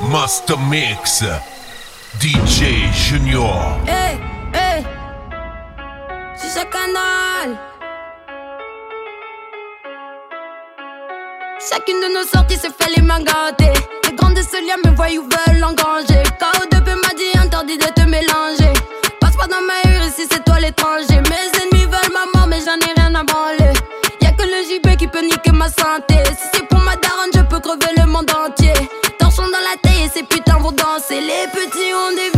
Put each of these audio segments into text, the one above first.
Master Mix, DJ Junior. Hey, hey, c'est ce canal. Chacune de nos sorties se fait les mains gâtées. Les grands de ce lien me voyous veulent engranger. KO2P m'a dit interdit de te mélanger. Passe pas dans ma rue si c'est toi l'étranger. Mes ennemis veulent ma mort, mais j'en ai rien à branler. Y'a que le JP qui peut niquer ma santé. Si c'est pour ma daronne, je peux crever le monde entier c'est les petits ont des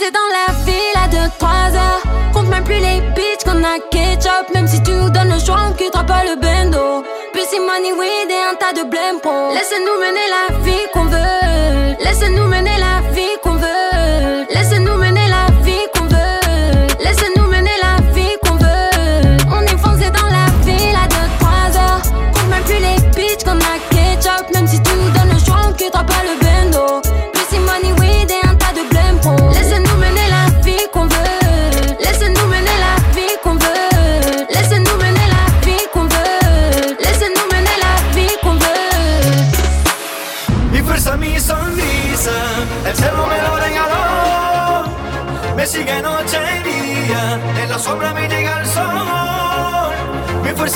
posé dans la ville à 2-3 heures. Compte même plus les bitches qu'on a ketchup. Même si tu nous donnes le choix, on quittera pas le bendo. Plus money, weed et un tas de blême pro. Laissez-nous mener la vie qu'on veut.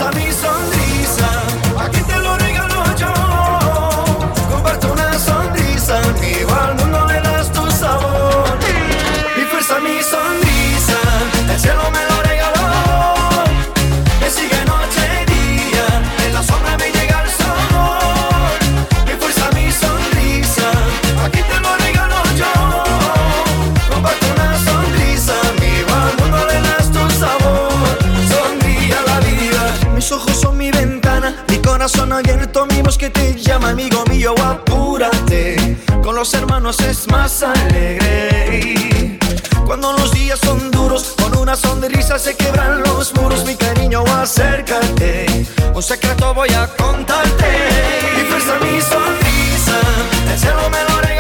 amigos. Llama amigo mío, apúrate. Con los hermanos es más alegre. Cuando los días son duros, con una sonrisa se quebran los muros. Mi cariño, acércate. Un secreto voy a contarte. Y presta mi sonrisa, el cielo me lo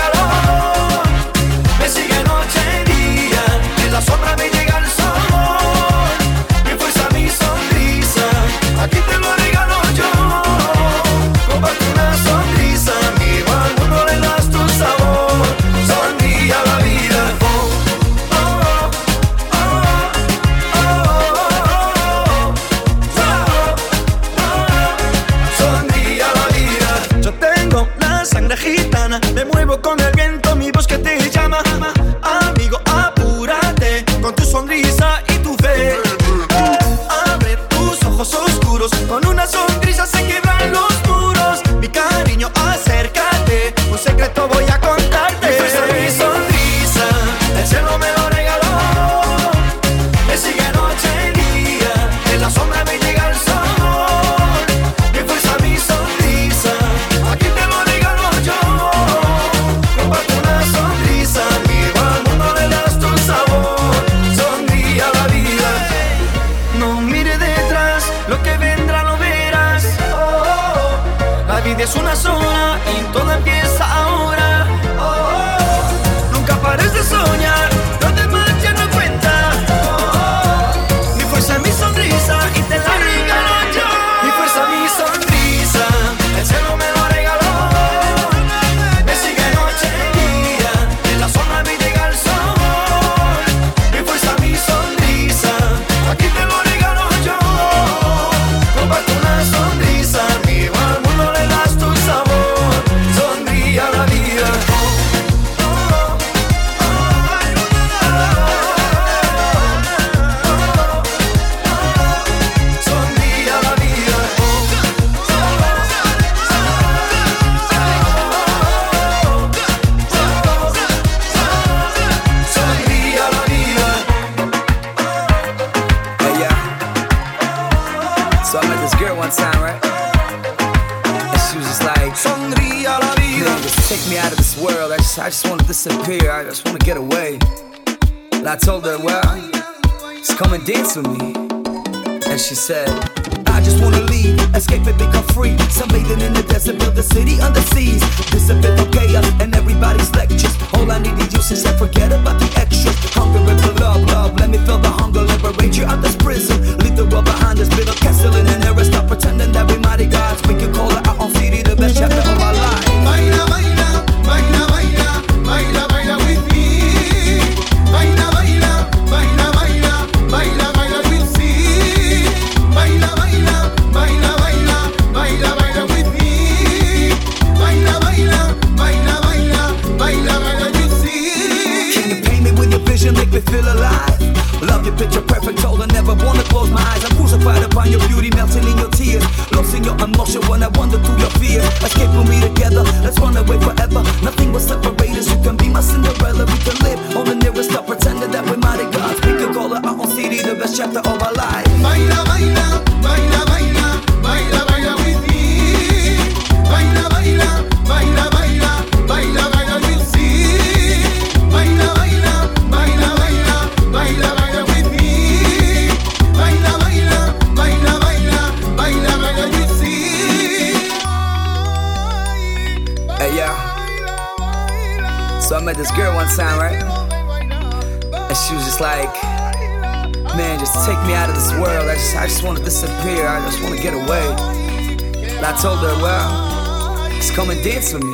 Sonría la vida. Just take me out of this world. I just, I just want to disappear. I just want to get away. And I told her, well, just come and dance with me. And she said, just wanna leave, escape and become free. Sunbathing in the desert, build a city under seas. Disappear from chaos and everybody's lectures. All I need is you since I forget about the extras. Hungering for love, love. Let me feel the hunger, liberate you out this prison. Leave the world behind us, build a castle in an era. Stop pretending that we mighty gods. We can call it our own city, the best chapter of our lives. Baila, baila, baila, baila, baila, Your picture perfect, told I never wanna close my eyes. I'm crucified upon your beauty, melting in your tears. Lost in your emotion when I wander through your fears. Escape with me together, let's run away forever. Nothing will separate us. You can be my Cinderella. We can live on the nearest stop, pretending that we're mighty gods. We can call it our own city, the best chapter of our life. Just like, man, just take me out of this world. I just, I just want to disappear. I just want to get away. And I told her, well, just come and dance with me.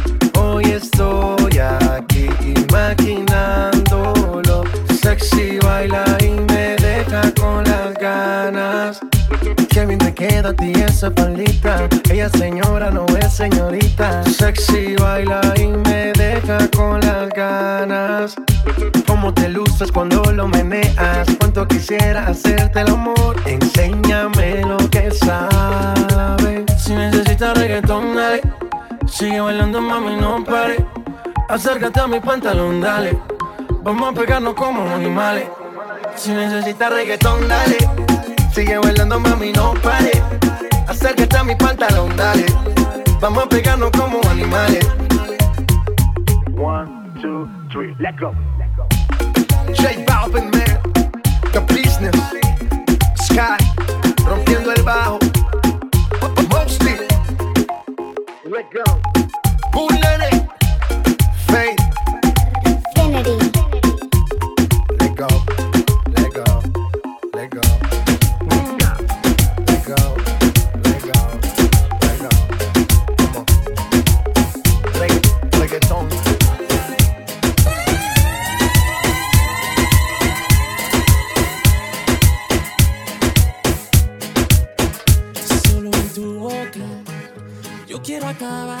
aquí imaginándolo. Sexy baila y me deja con las ganas. Qué bien te queda a ti esa palita. Ella señora no es señorita. Sexy baila y me deja con las ganas. Cómo te luces cuando lo meneas. Cuánto quisiera hacerte el amor. Enséñame lo que sabes. Si necesitas reggaetón, dale. Sigue bailando, mami, no pare. Acércate a mi pantalón, dale. Vamos a pegarnos como animales. Si necesitas reggaetón, dale. Sigue bailando, mami, no pare. Acércate a mi pantalón, dale. Vamos a pegarnos como animales. One, two, three, let go. J Balvin, man. Infinity. Let go, let go, let go. Let go, let go, let go. Solo en tu boca, yo quiero acabar.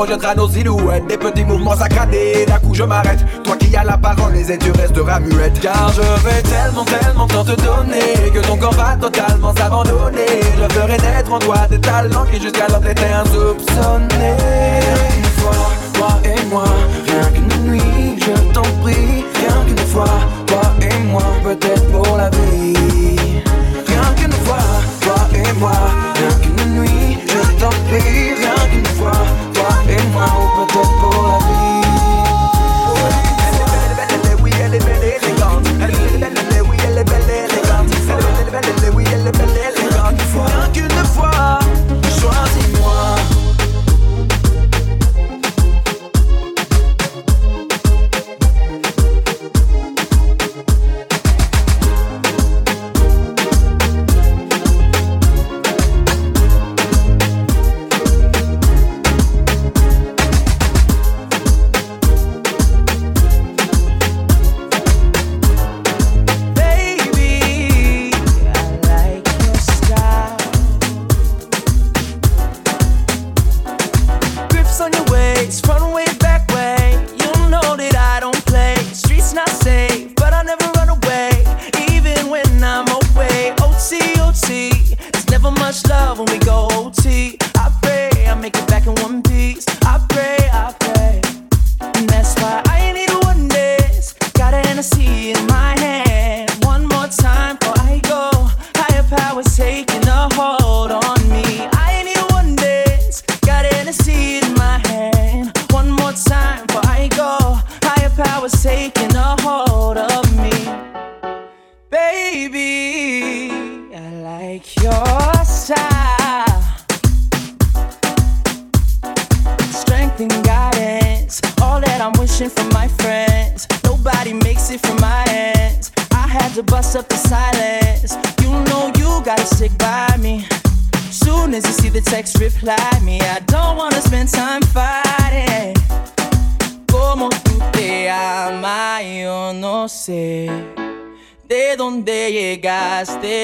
Projettera nos silhouettes Des petits mouvements saccadés, d'un coup je m'arrête. Toi qui as la parole, les tu resteras muette Car je vais tellement, tellement tant te donner Que ton corps va totalement s'abandonner. Je ferai naître en toi des talents qui jusqu'alors t'étaient insoupçonnés. Une fois, toi et moi, rien qu'une nuit, je t'en prie. Rien qu'une fois, toi et moi, peut-être pour la vie. Rien qu'une fois, toi et moi, rien qu'une nuit, je t'en prie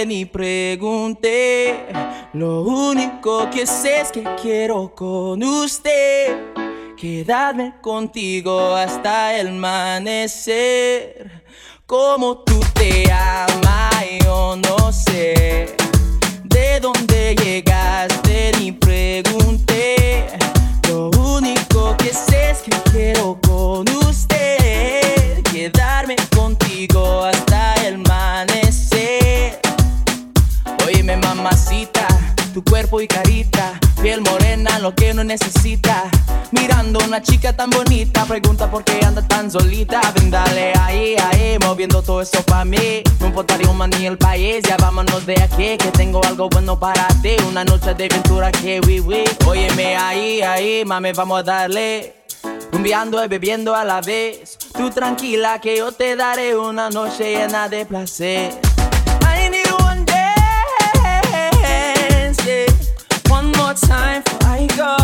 ni pregunté. Lo único que sé es que quiero con usted quedarme contigo hasta el amanecer. Como tú te amas, yo no sé de dónde llegaste ni pregunté. Lo único que sé es que quiero con usted quedarme contigo hasta Mamacita, tu cuerpo y carita, piel morena, lo que no necesita. Mirando una chica tan bonita, pregunta por qué anda tan solita. Brindale ahí, ahí, moviendo todo eso pa' mí. No importaría un man ni el país, ya vámonos de aquí, que tengo algo bueno para ti. Una noche de aventura que viví. Óyeme ahí, ahí, mami, vamos a darle. Rumbiando y bebiendo a la vez. Tú tranquila que yo te daré una noche llena de placer. one more time for I go.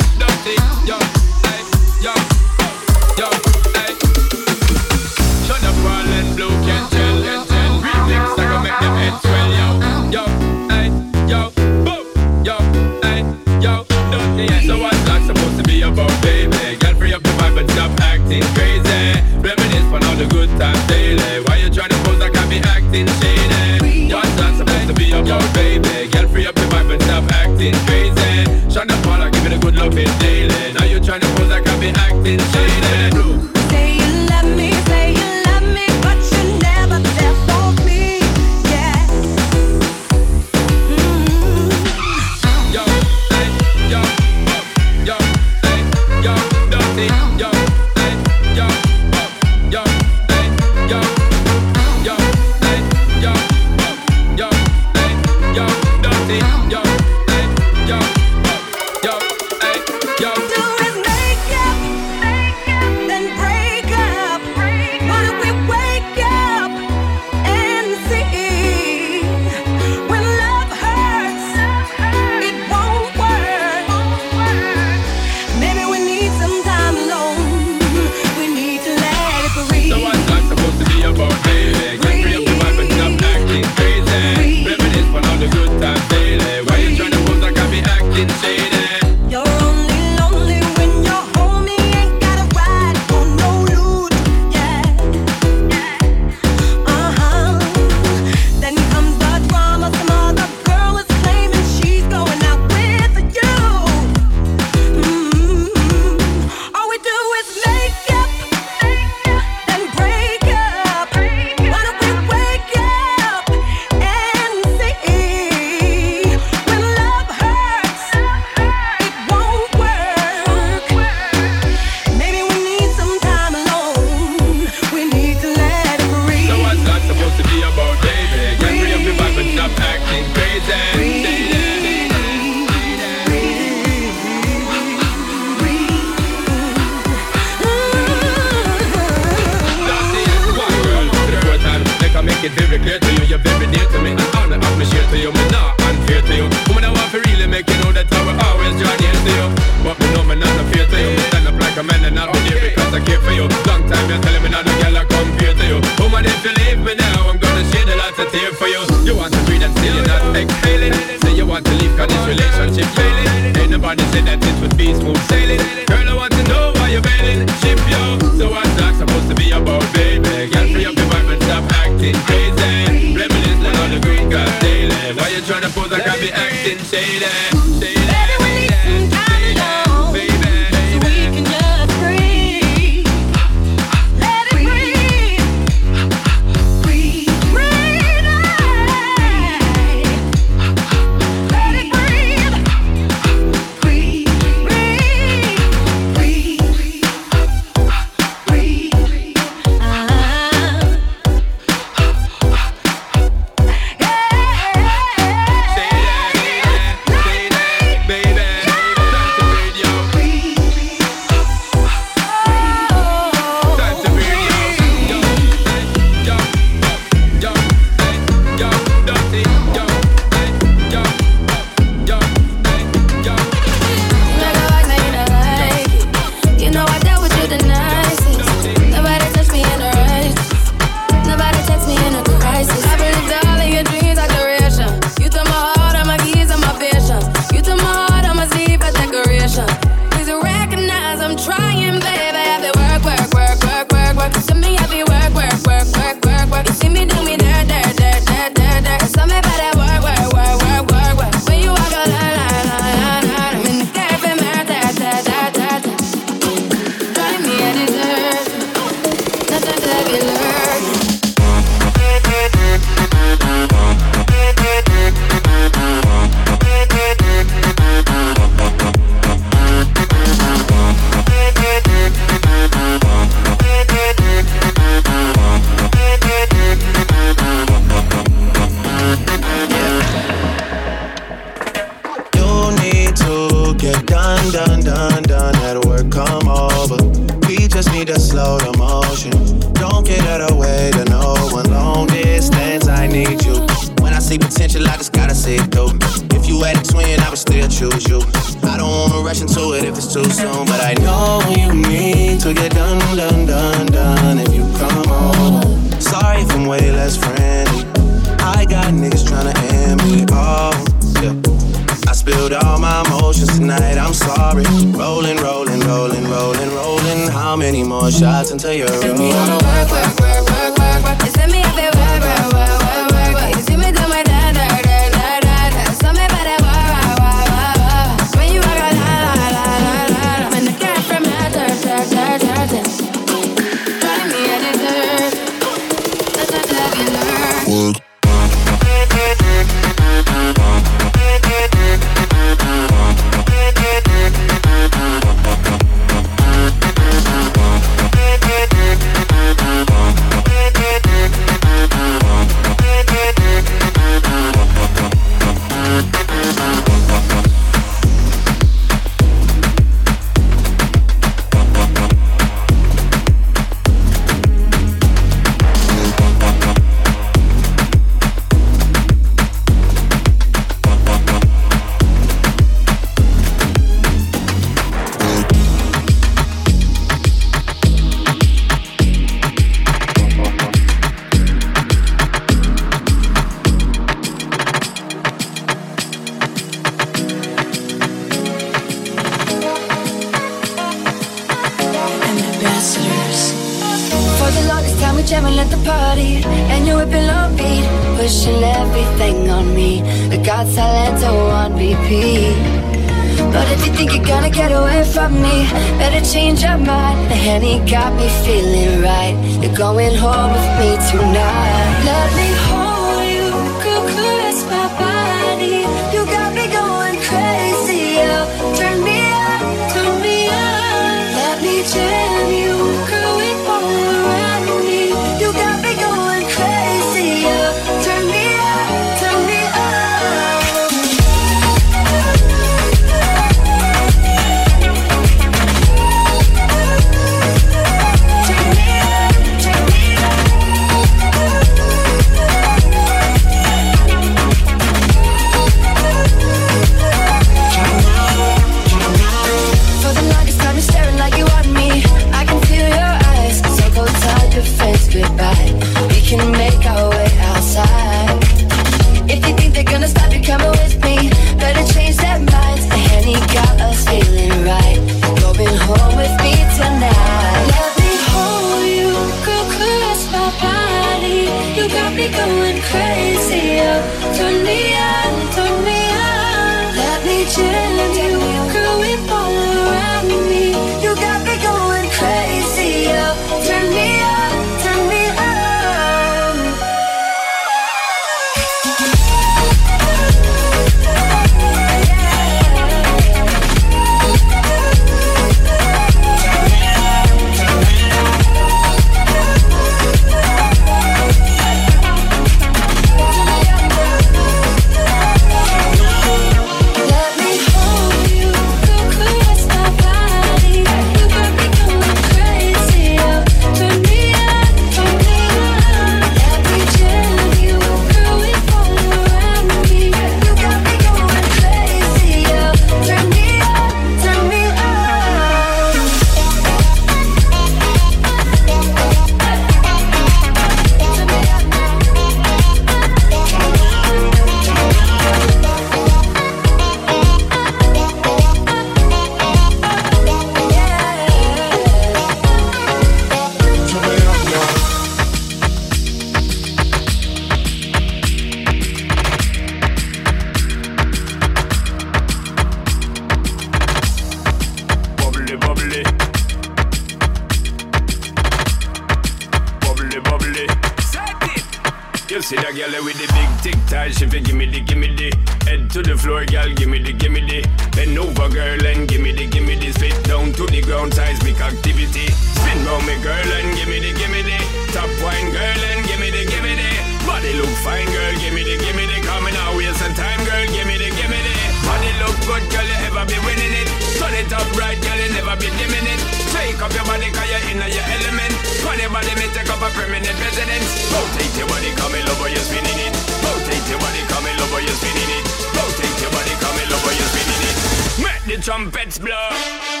See that girl with the big tic tac, she fi give me the, give me the Head to the floor, girl, give me the, give me the Bend over, girl, and give me the, give me the Spit down to the ground, seismic activity. Spin round me, girl, and give me the, give me the Top wine, girl, and give me the, give me the Body look fine, girl, give me the, give me the Coming out, waste some time, girl, give me the, give me the Body look good, girl, you ever be winning it? Turn it up right, girl, you never be dimming it. Wake up your body cause you're in your element. Funny body may take up a permanent residence. Rotate your body come in over you're spinning it. Rotate your body come in over you're spinning it. Rotate your body come in over you're spinning it. Make the trumpets blow.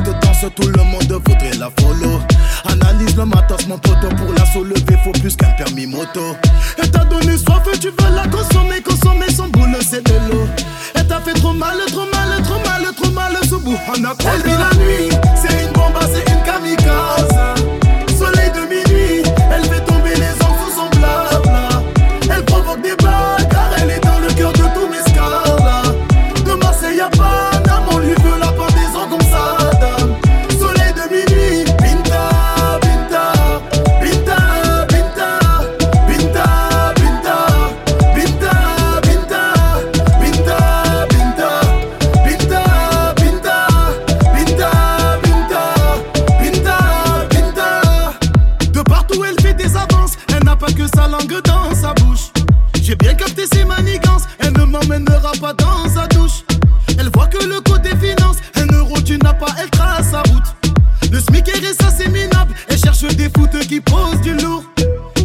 danse, tout le monde voudrait la follow. Analyse le matos, mon poteau, pour la soulever, faut plus qu'un permis moto. Elle t'a donné soif, tu veux la consommer, consommer son boule, c'est de l'eau. Elle t'a fait trop mal, trop mal, trop mal, trop mal, sous bout, on a Elle la nuit, c'est une bombe, c'est une kamikaze.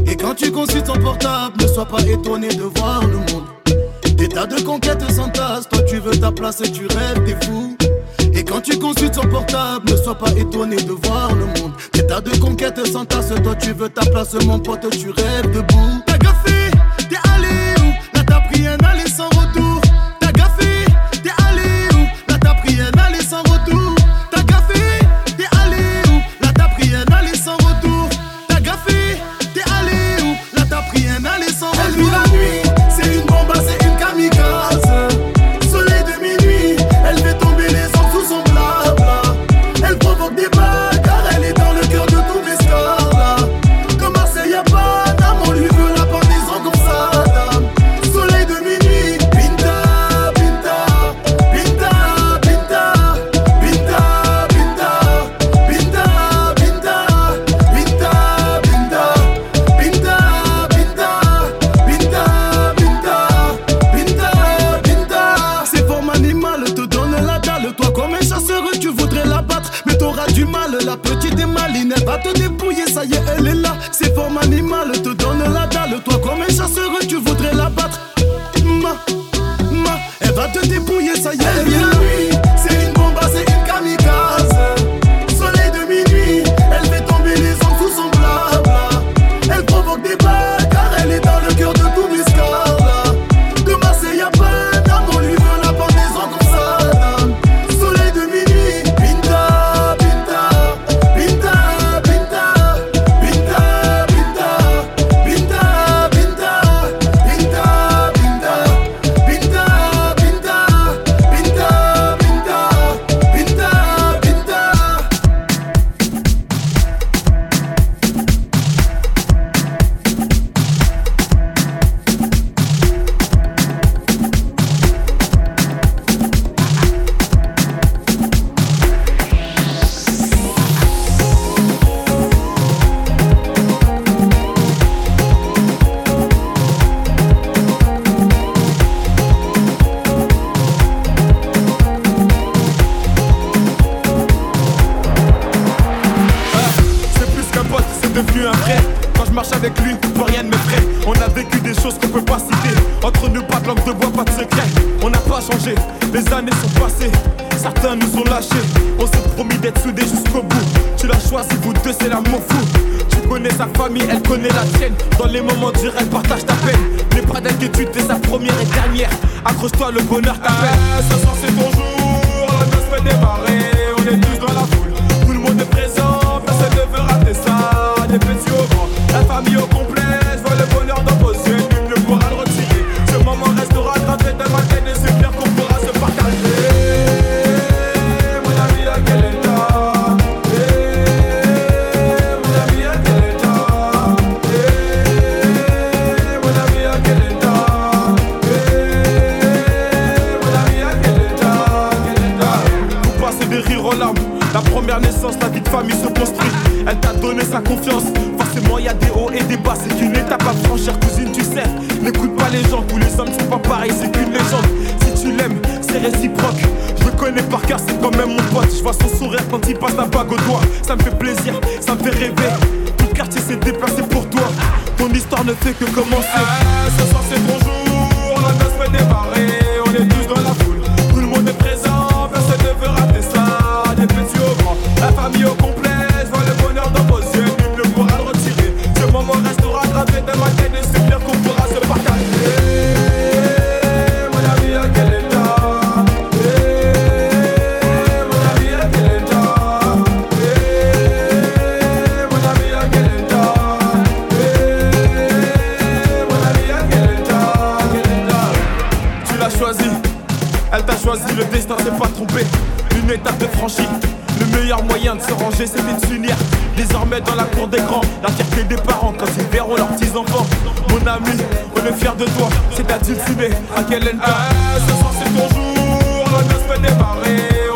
Et quand tu consultes ton portable, ne sois pas étonné de voir le monde. Des tas de conquêtes s'entassent, toi tu veux ta place et tu rêves, des fous Et quand tu consultes son portable, ne sois pas étonné de voir le monde. Des tas de conquêtes s'entassent, toi tu veux ta place, mon pote, tu rêves debout. Accroche-toi, le bonheur t'appelle. ce soir c'est ton jour, la noce peut démarrer. Sa confiance. Forcément, y a des hauts et des bas, c'est qu'une étape à franchir, cousine, tu sais. N'écoute pas les gens, tous les hommes sont pas pareils, c'est qu'une légende. Si tu l'aimes, c'est réciproque. Je le connais par cœur, c'est quand même mon pote. Je vois son sourire quand il passe la bague au doigt. Ça me fait plaisir, ça me fait rêver. Tout le quartier s'est déplacé pour toi. Ton histoire ne fait que commencer. Ah, ce soir, c'est ton jour, la danse peut démarrer. Le meilleur moyen de se ranger, c'est de s'unir. Désormais dans la cour des grands, la fierté des parents quand ils verront leurs petits enfants. Mon ami, on est fier de toi, c'est ta dire fumée, à quel end ah, Ce soir c'est ton jour, la se fait démarrer.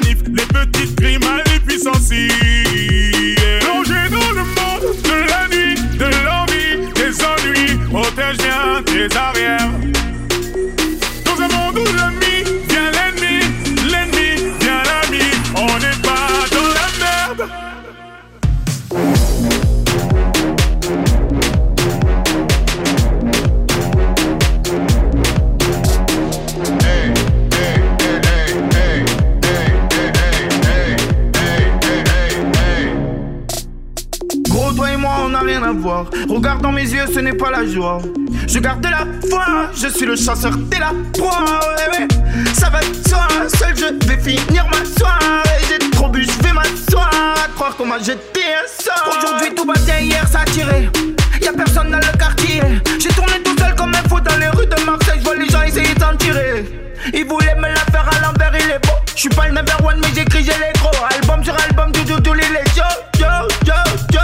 Les petites crimes à les puissances. Plongé dans le monde de la nuit, de l'envie, des ennuis. Protège bien tes arrières. Regarde dans mes yeux, ce n'est pas la joie. Je garde la foi, je suis le chasseur, t'es la proie. ouais. Ça va de soi, seul je vais finir ma soirée. J'ai trop bu, je vais m'asseoir. Croire qu'on m'a jeté un sort. Aujourd'hui, tout va bien, hier ça a tiré. Y'a personne dans le quartier. J'ai tourné tout seul comme un fou dans les rues de Marseille. Je vois les gens essayer d'en tirer. Ils voulaient me la faire à l'envers, il est beau. Je suis pas le number one, mais j'écris, j'ai les gros. Album sur album, du du du, les yo, yo, yo, yo.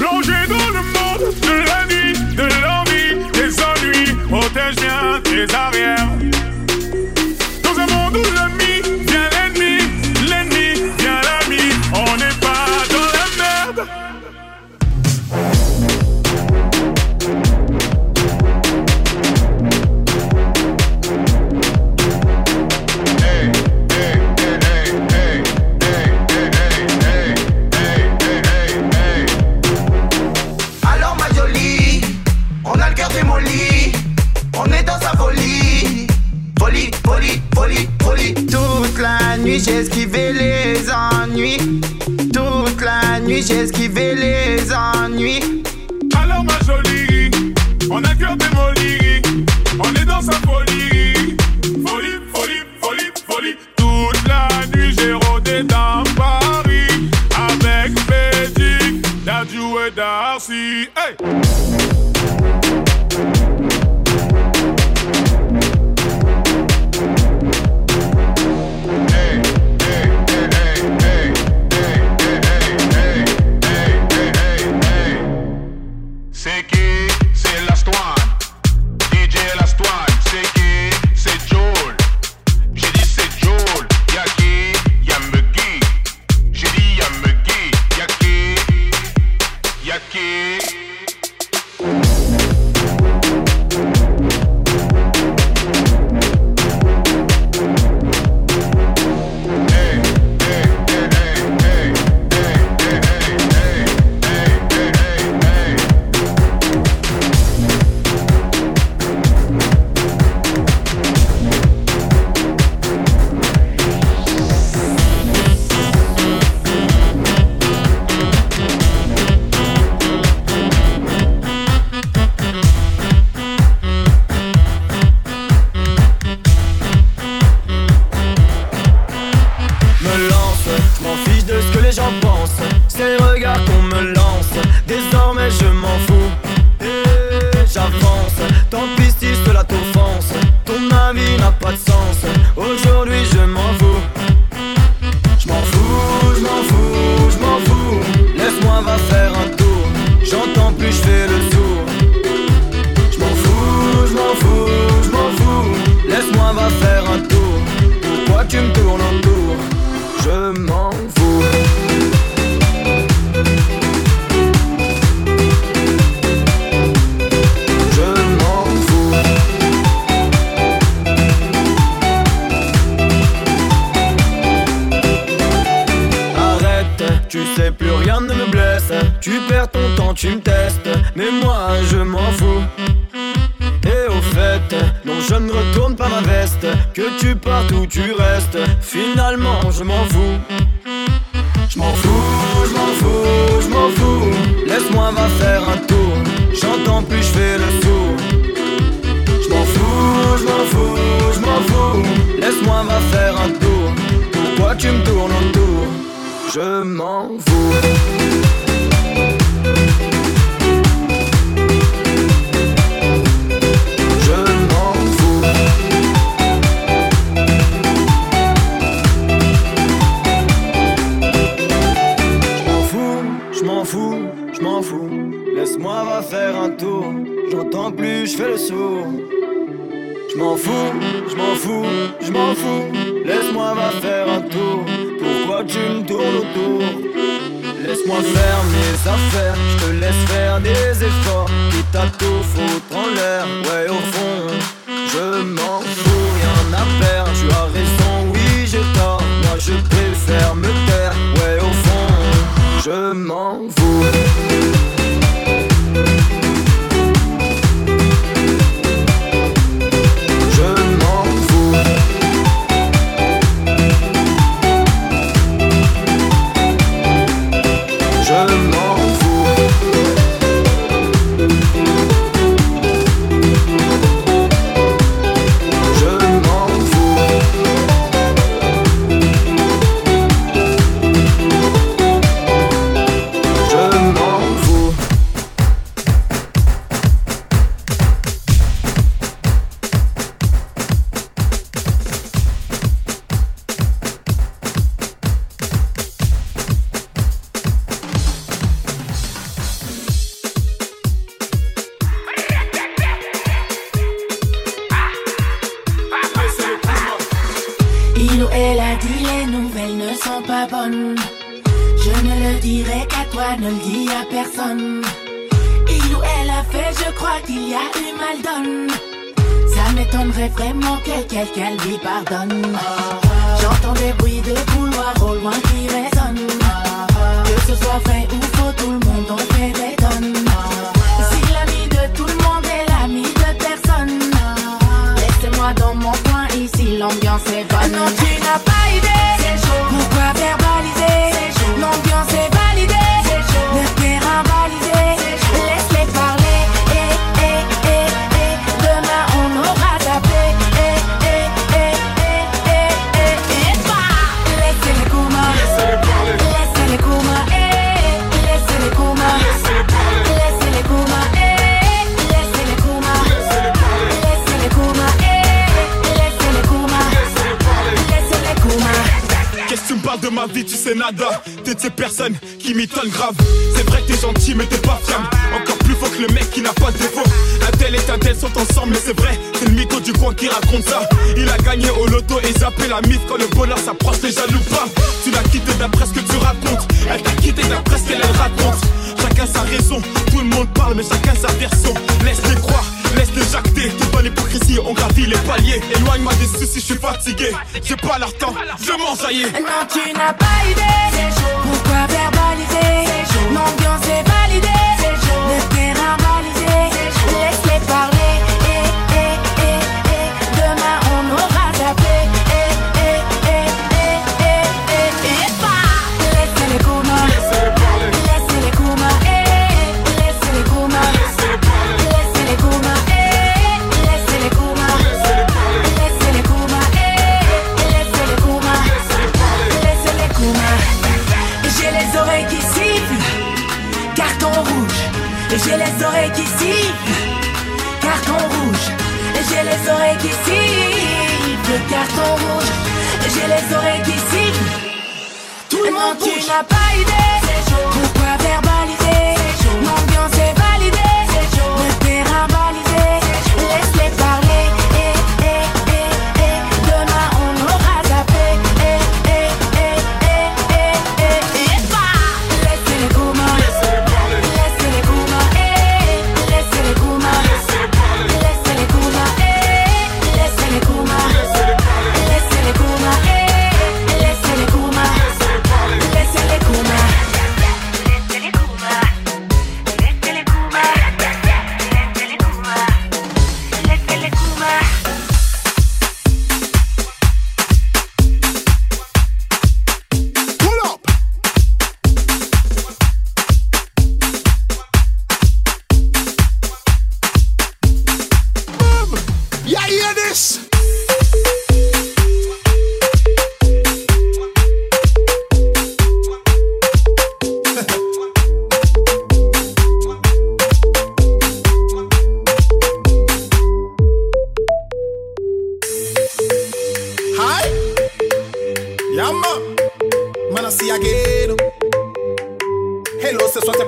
Plongé dans le monde de la nuit, de l'envie, des ennuis. Protège bien tes arrières. J'ai esquivé les ennuis? Alors ma jolie, on a cœur démoli, on est dans sa folie. Folie, folie, folie, folie. Toute la nuit j'ai rôdé dans Paris avec Bédic, Dadju et Darcy. Tu perds ton temps, tu me testes. Mais moi je m'en fous. Et au fait, non je ne retourne pas ma veste Que tu partes ou tu restes Finalement je m'en fous. Je m'en fous, je m'en fous, je m'en fous. Laisse-moi va faire un tour J'entends plus, je fais le sourd Je m'en fous, je m'en fous, je m'en fous. Laisse-moi va faire un tour Pourquoi tu me tournes autour? Je m'en fous, je fais le sourd. Je m'en fous, je m'en fous, je m'en fous. Laisse-moi va faire un tour. Pourquoi tu me tournes autour? Laisse-moi faire mes affaires, je te laisse faire des efforts. Vraiment que quelqu'un lui pardonne. J'entends des bruits de couloir au loin qui résonnent. Que ce soit vrai ou faux, tout le monde en fait des tonnes. Si l'ami de tout le monde est l'ami de personne, laissez-moi dans mon coin ici, l'ambiance est bonne. Non, tu n'as pas idée. Pourquoi verbaliser ma vie, tu sais nada. T'es de ces personnes qui m'étonnent grave. C'est vrai que t'es gentil mais t'es pas fiable. Encore plus faux que le mec qui n'a pas de défaut. Un tel et un tel sont ensemble mais c'est vrai. C'est le mytho du coin qui raconte ça. Il a gagné au loto et zappé la mythe Quand le bonheur s'approche les jaloux pas. Tu l'as quitté d'après ce que tu racontes. Elle t'a quitté d'après ce qu'elle elle raconte. Chacun sa raison, tout le monde parle mais chacun sa version. Laisse-les croire, laisse-les jacter Tout dans l'hypocrisie, on gravit les paliers. Éloigne-moi des soucis, je suis fatigué. J'ai pas leur temps, je m'enjaillis Non, tu n'as pas idée. Pourquoi verbaliser? L'ambiance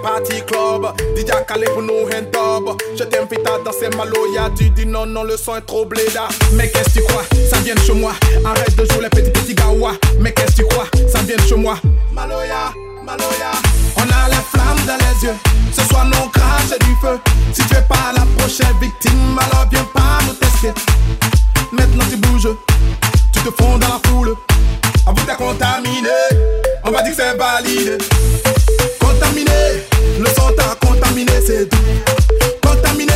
party club. DJ calé pour nous top. Je t'invite à danser Maloya. Tu dis non, non, le son est trop bléda. Mais qu'est-ce que tu crois? Ça vient de chez moi. Arrête de jouer les petits petits gawa. Mais qu'est-ce que tu crois? Ça vient de chez moi. Maloya, Maloya. On a les flammes dans les yeux. Ce soir, non crache du feu. Si tu es pas la prochaine victime, alors viens pas nous tester. Maintenant tu bouges, tu te fonds dans la foule. Avoue t'as contaminé, on va dire que c'est validé. Contaminé, le son t'a contaminé, c'est tout. Contaminé,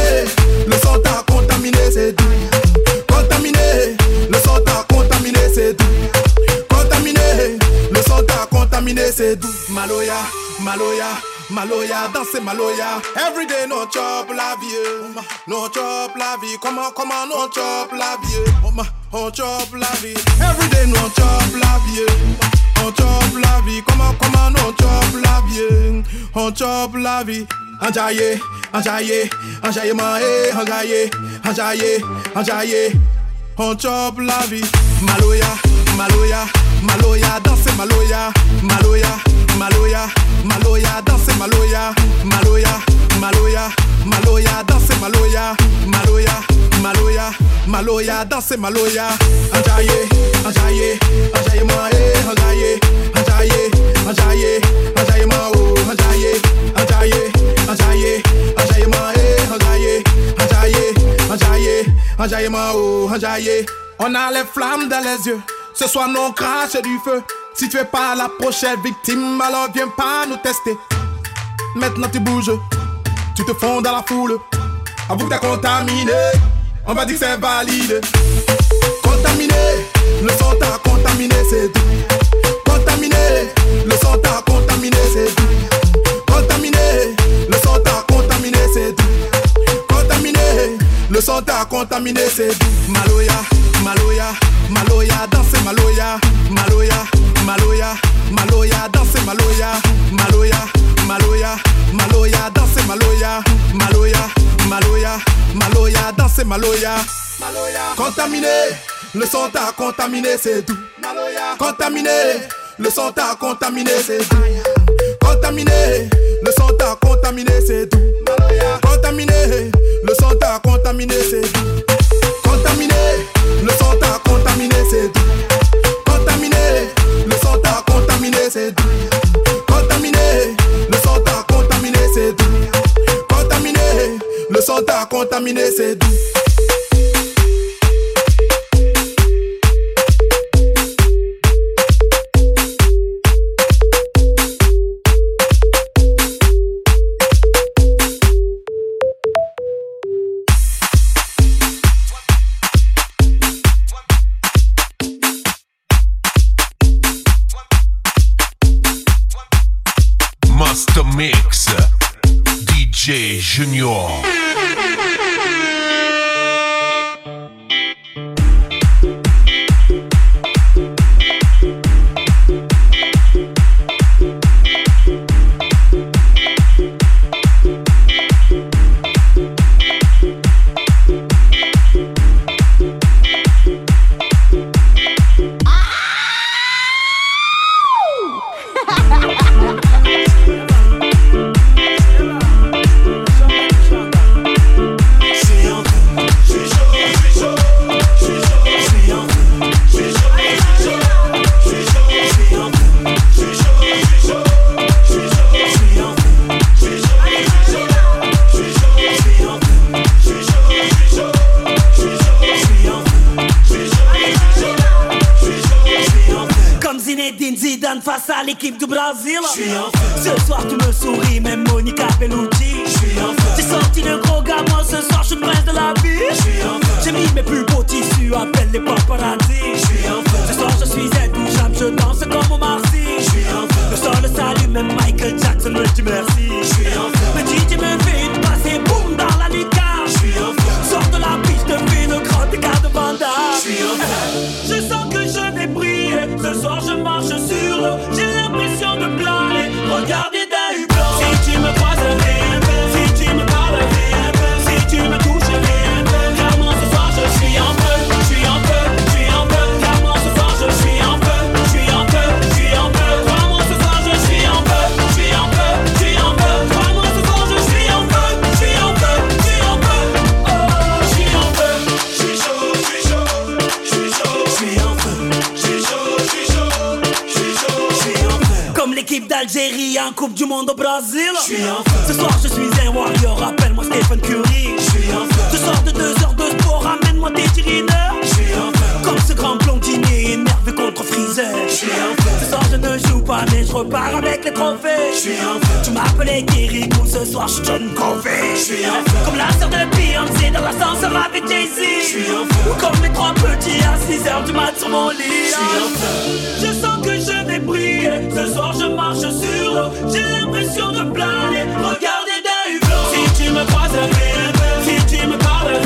le son t'a contaminé, c'est tout. Contaminé, le son t'a contaminé, c'est tout. Contaminé, le son t'a contaminé, c'est tout. Maloya, Maloya. Maloya, danser Maloya. Everyday no chop la vie. No chop la vie. Comment, comment no chop la vie? On chop la vie. Everyday no chop la vie. On chop la vie. Comment, comment no chop la vie? On chop la vie. Enjaillé, enjaillé, maé, enjaillé, enjaillé, enjaillé on chop la vie. Maloya, Maloya, Maloya, dansez Maloya, Maloya, Maloya, Maloya, dansez Maloya, Maloya, Maloya, Maloya, dansez Maloya, Maloya, Maloya, Maloya, dansez Maloya. Ajaye, Ajaye, Ajaye moi, Ajaye, Ajaye, Ajaye, Ajaye moi, Ajaye, Ajaye. On a les flammes dans les yeux. Ce soir, non crache du feu. Si tu es pas la prochaine victime, alors viens pas nous tester. Maintenant tu bouges, tu te fonds dans la foule. Avoue que t'as contaminé, on va dire que c'est valide. Contaminé, le son t'a. Contaminé, c'est tout. Maloya, Maloya, Maloya, danser Maloya, Maloya, Maloya, Maloya, danser Maloya, Maloya, Maloya, Maloya, danser Maloya, Maloya, Maloya, Maloya, danser Maloya. Contaminé, le son t'a contaminé, c'est tout. Contaminé, le son t'a contaminé, c'est tout. Contaminé, le son t'a contaminé, c'est tout. Contaminé, le son t'a contaminé, c'est tout. Contaminé, le son t'a contaminé, c'est tout. Contaminé, le son t'a contaminé, c'est tout. Contaminé, le son t'a contaminé, c'est tout. Contaminé, le son t'a contaminé, c'est tout. Junior. Ce soir tu me souris, même Monica Bellucci. J'ai sorti le gros gamin, ce soir je suis le prince de la vie J'ai mis mes plus beaux tissus, appelle les paparazzi Ce soir je suis intouchable, je danse comme au Marcy. Le sol salue, même Michael Jackson me dit merci. Le DJ me fait une passe et boum dans la lucarne. Sors de la piste, fais le grand écart de Vanda Je sens Ce soir je marche sur l'eau J'ai l'impression de planer. Regardez en Coupe du Monde au Brésil. Ce soir, je suis un warrior, appelle-moi Stephen Curry. Ce soir de deux heures de sport, ramène-moi tes cheerleaders. Comme ce grand blondinier énervé contre Freezer. Je ne joue pas, mais je repars avec les trophées. Tu m'appelais Kirikou, ce soir, je suis John Covey. Comme la sœur de Beyoncé dans l'ascenseur avec Jay-Z. Ou comme mes trois petits à 6 heures du mat sur mon lit. Je sens que je vais briller. Ce soir, je marche sur l'eau. J'ai l'impression de planer. Regardez d'un hublot. Si tu me croises, un. Si tu me parles,